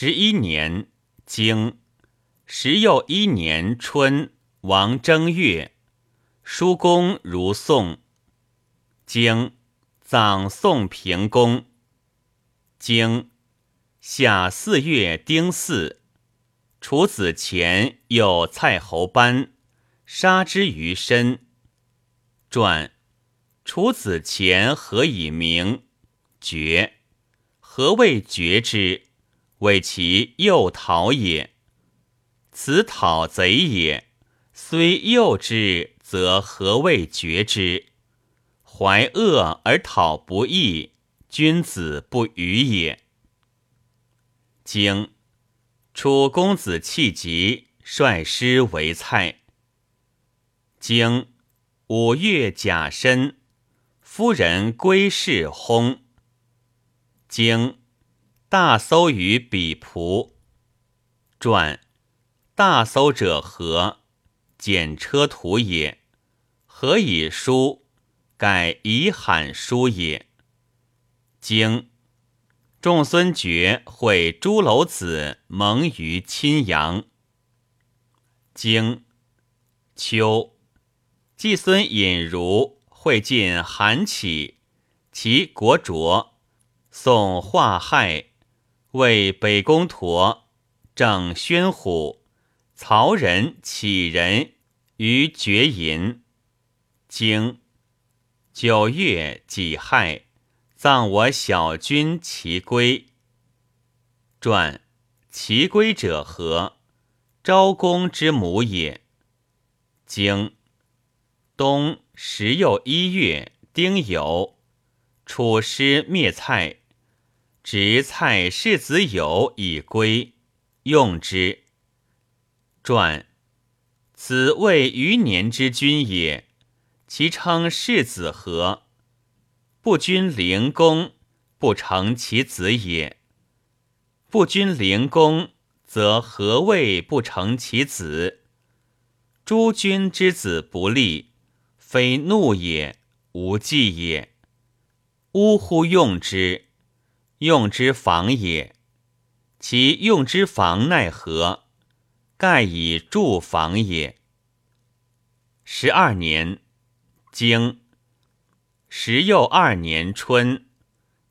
十一年，经十又一年春，王正月，叔公如宋。经葬宋平公。经夏四月丁巳，楚子虔有蔡侯班，杀之于身。传楚子虔何以名？绝。何谓绝之？谓其诱讨也。此讨贼也。虽诱之，则何谓绝之？怀恶而讨不义，君子不与也。经楚公子弃疾，率师为蔡。经五月甲申，夫人归氏薨。经大搜于比仆。传大搜者何？简车徒也。何以书？改以罕书也。经仲孙觉会朱楼子蒙于亲阳。经秋季孙隐如会晋韩起，其国卓。宋华亥，为北宫佗，正宣虎，曹仁启人于绝吟。经九月己亥，葬我小君齐归。传齐归者何？昭公之母也。经冬十又一月丁酉，楚师灭蔡。执蔡世子友以归，用之。传此谓余年之君也。其称世子何？不君灵公，不成其子也。不君灵公，则何谓不成其子？诸君之子不立，非怒也，无忌也。呜呼，用之。用之防也，其用之防奈何？盖以助防也。十二年，经十又二年春，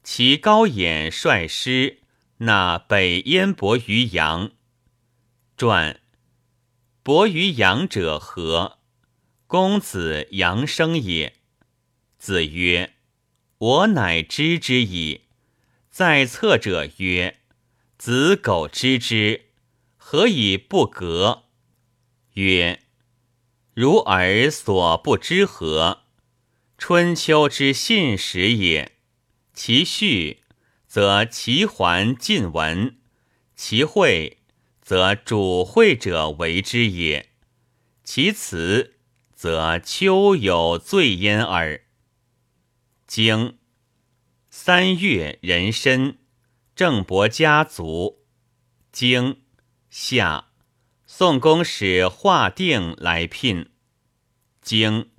其高衍率师纳北燕伯于阳。传伯于阳者何？公子阳生也。子曰：“我乃知之矣。”在侧者曰：“子苟知之，何以不革？”曰：“如尔所不知何？春秋之信史也。其序，则齐桓晋文；其会，则主会者为之也。其辞，则秋有罪焉耳。”经。三月壬申，郑伯家族。经夏，宋公使华定来聘。经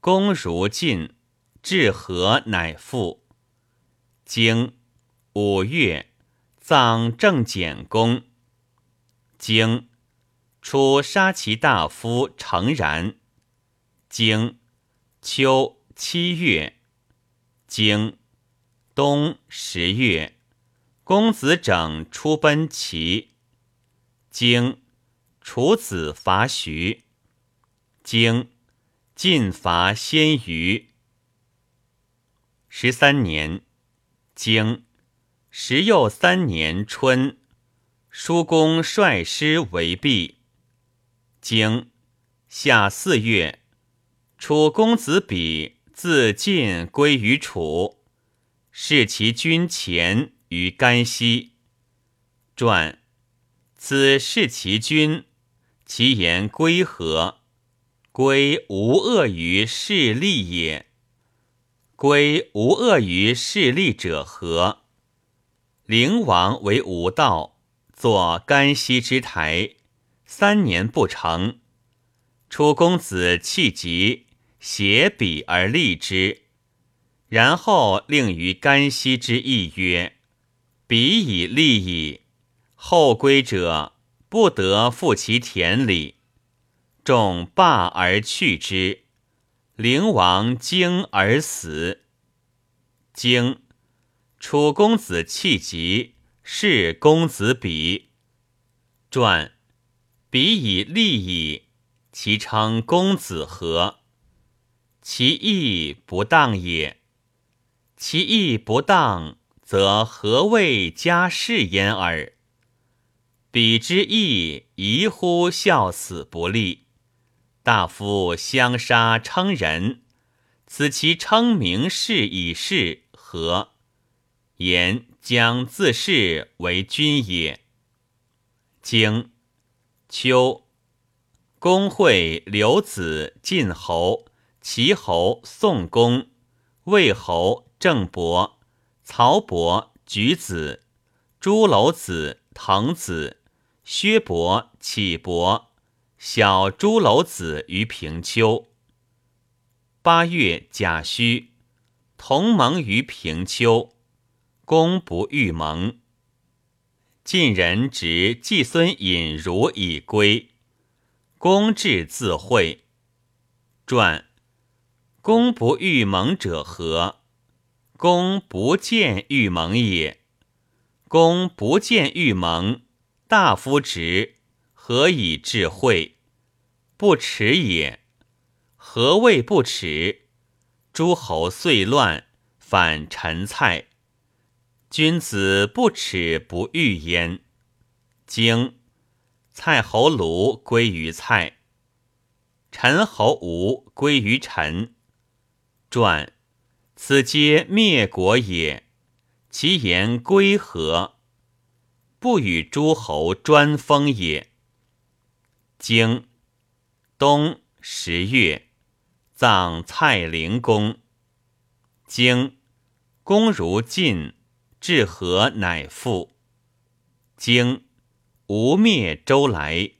公如晋，至和乃复。经五月，葬郑简公。经出，杀其大夫诚然。经秋七月，经。冬十月，公子整出奔齐。经楚子伐徐。经晋伐先虞。十三年，经十又三年春，叔公率师为毕。经夏四月，楚公子比自晋归于楚。视其君前于干溪。传此视其君，其言归何？归无恶于势利也。归无恶于势利者何？灵王为无道，作干溪之台，三年不成。楚公子弃疾，携笔而立之。然后令于干溪之邑曰：“彼以利矣。”后归者不得复其田里，众罢而去之。灵王惊而死。惊，楚公子气急，是公子比。传，比以利矣，其称公子何？其义不当也。其义不当，则何谓家世焉耳？彼之义，宜乎孝死不立。大夫相杀称人，此其称名士以事何？言将自是为君也。经秋，公会刘子晋侯、齐侯、宋公、魏侯、郑伯、曹伯、举子、朱楼子、滕子。薛伯、启伯、小朱楼子于平丘。八月甲戌，同盟于平丘。公不欲盟。晋人执季孙隐如以归。公至自会。传。公不欲盟者何？公不见欲盟也。公不见欲盟。大夫直，何以智慧？不耻也。何谓不耻？诸侯遂乱，反陈蔡。君子不耻不欲焉。经蔡侯卢归于蔡，陈侯吴归于陈。传此皆灭国也。其言归何？不与诸侯专封也。经冬十月，葬蔡灵公。经公如晋，至何乃复。经吴灭周来。